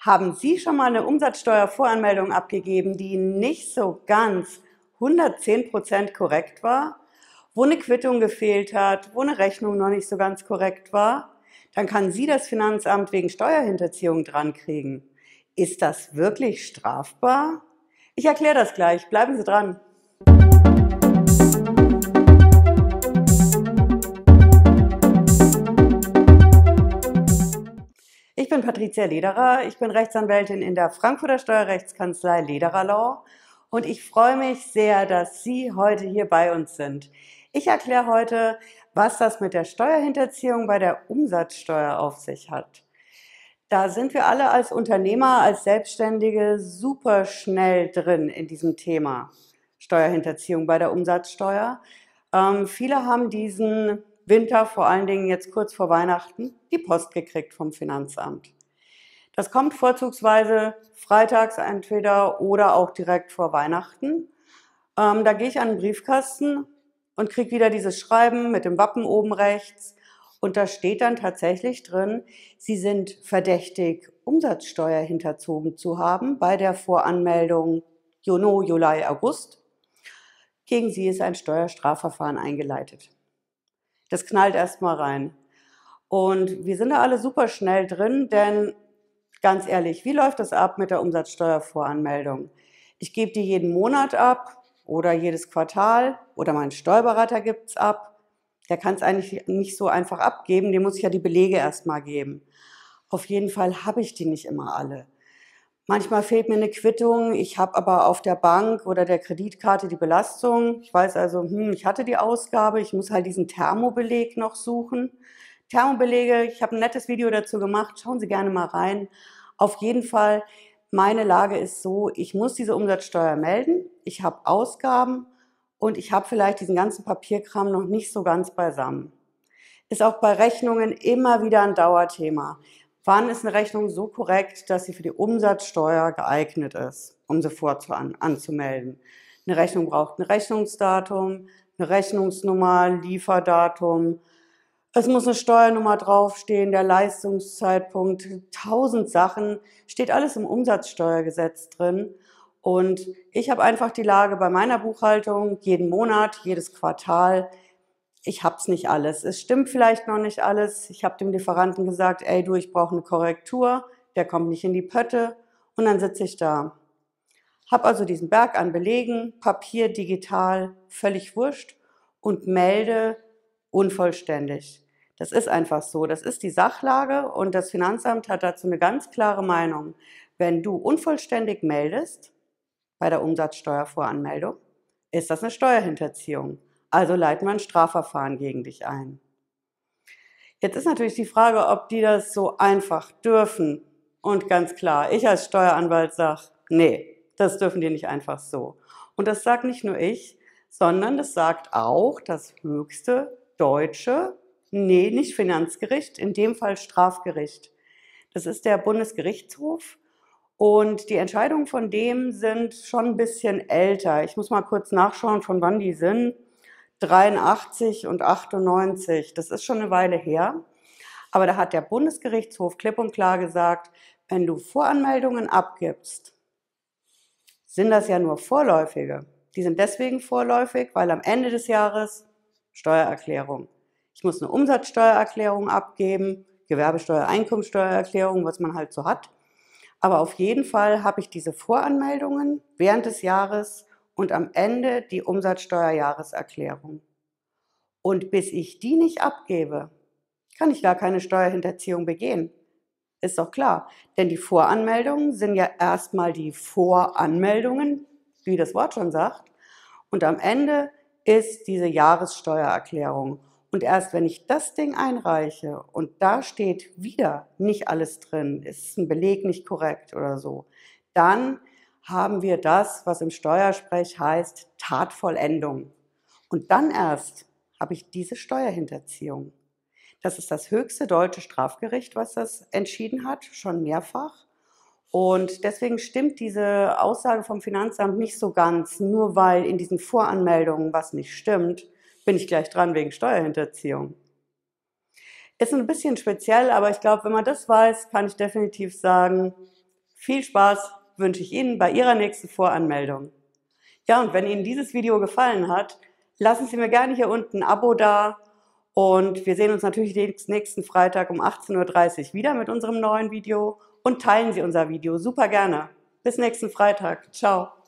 Haben Sie schon mal eine Umsatzsteuervoranmeldung abgegeben, die nicht so ganz 110% korrekt war? Wo eine Quittung gefehlt hat, wo eine Rechnung noch nicht so ganz korrekt war? Dann kann Sie das Finanzamt wegen Steuerhinterziehung drankriegen. Ist das wirklich strafbar? Ich erkläre das gleich. Bleiben Sie dran. Ich bin Patricia Lederer. Ich bin Rechtsanwältin in der Frankfurter Steuerrechtskanzlei Lederer Law und ich freue mich sehr, dass Sie heute hier bei uns sind. Ich erkläre heute, was das mit der Steuerhinterziehung bei der Umsatzsteuer auf sich hat. Da sind wir alle als Unternehmer, als Selbstständige super schnell drin in diesem Thema Steuerhinterziehung bei der Umsatzsteuer. Ähm, viele haben diesen Winter, vor allen Dingen jetzt kurz vor Weihnachten, die Post gekriegt vom Finanzamt. Das kommt vorzugsweise freitags entweder oder auch direkt vor Weihnachten. Ähm, da gehe ich an den Briefkasten und kriege wieder dieses Schreiben mit dem Wappen oben rechts. Und da steht dann tatsächlich drin, Sie sind verdächtig, Umsatzsteuer hinterzogen zu haben bei der Voranmeldung Juni, Juli, August. Gegen Sie ist ein Steuerstrafverfahren eingeleitet. Das knallt erstmal rein. Und wir sind da alle super schnell drin, denn ganz ehrlich, wie läuft das ab mit der Umsatzsteuervoranmeldung? Ich gebe die jeden Monat ab oder jedes Quartal oder mein Steuerberater gibt es ab. Der kann es eigentlich nicht so einfach abgeben, dem muss ich ja die Belege erstmal geben. Auf jeden Fall habe ich die nicht immer alle. Manchmal fehlt mir eine Quittung, ich habe aber auf der Bank oder der Kreditkarte die Belastung. Ich weiß also, hm, ich hatte die Ausgabe, ich muss halt diesen Thermobeleg noch suchen. Thermobelege, ich habe ein nettes Video dazu gemacht, schauen Sie gerne mal rein. Auf jeden Fall, meine Lage ist so, ich muss diese Umsatzsteuer melden, ich habe Ausgaben und ich habe vielleicht diesen ganzen Papierkram noch nicht so ganz beisammen. Ist auch bei Rechnungen immer wieder ein Dauerthema. Wann ist eine Rechnung so korrekt, dass sie für die Umsatzsteuer geeignet ist, um sie vorzuan anzumelden? Eine Rechnung braucht ein Rechnungsdatum, eine Rechnungsnummer, Lieferdatum. Es muss eine Steuernummer draufstehen, der Leistungszeitpunkt, tausend Sachen, steht alles im Umsatzsteuergesetz drin. Und ich habe einfach die Lage bei meiner Buchhaltung jeden Monat, jedes Quartal, ich hab's nicht alles. Es stimmt vielleicht noch nicht alles. Ich habe dem Lieferanten gesagt, ey du, ich brauche eine Korrektur, der kommt nicht in die Pötte und dann sitze ich da. Hab also diesen Berg an Belegen, Papier, digital, völlig wurscht und melde unvollständig. Das ist einfach so. Das ist die Sachlage und das Finanzamt hat dazu eine ganz klare Meinung. Wenn du unvollständig meldest bei der Umsatzsteuervoranmeldung, ist das eine Steuerhinterziehung. Also leiten wir ein Strafverfahren gegen dich ein. Jetzt ist natürlich die Frage, ob die das so einfach dürfen. Und ganz klar, ich als Steueranwalt sage, nee, das dürfen die nicht einfach so. Und das sagt nicht nur ich, sondern das sagt auch das höchste deutsche, nee, nicht Finanzgericht, in dem Fall Strafgericht. Das ist der Bundesgerichtshof und die Entscheidungen von dem sind schon ein bisschen älter. Ich muss mal kurz nachschauen, von wann die sind. 83 und 98, das ist schon eine Weile her. Aber da hat der Bundesgerichtshof klipp und klar gesagt, wenn du Voranmeldungen abgibst, sind das ja nur vorläufige. Die sind deswegen vorläufig, weil am Ende des Jahres Steuererklärung. Ich muss eine Umsatzsteuererklärung abgeben, Gewerbesteuer, Einkommensteuererklärung, was man halt so hat. Aber auf jeden Fall habe ich diese Voranmeldungen während des Jahres und am Ende die Umsatzsteuerjahreserklärung. Und bis ich die nicht abgebe, kann ich gar keine Steuerhinterziehung begehen. Ist doch klar, denn die Voranmeldungen sind ja erstmal die Voranmeldungen, wie das Wort schon sagt, und am Ende ist diese Jahressteuererklärung. Und erst wenn ich das Ding einreiche und da steht wieder nicht alles drin, ist ein Beleg nicht korrekt oder so, dann haben wir das, was im Steuersprech heißt Tatvollendung. Und dann erst habe ich diese Steuerhinterziehung. Das ist das höchste deutsche Strafgericht, was das entschieden hat, schon mehrfach. Und deswegen stimmt diese Aussage vom Finanzamt nicht so ganz. Nur weil in diesen Voranmeldungen was nicht stimmt, bin ich gleich dran wegen Steuerhinterziehung. Ist ein bisschen speziell, aber ich glaube, wenn man das weiß, kann ich definitiv sagen, Viel Spaß wünsche ich Ihnen bei Ihrer nächsten Voranmeldung. Ja, und wenn Ihnen dieses Video gefallen hat, lassen Sie mir gerne hier unten ein Abo da und wir sehen uns natürlich nächsten Freitag um 18.30 Uhr wieder mit unserem neuen Video und teilen Sie unser Video super gerne. Bis nächsten Freitag. Ciao.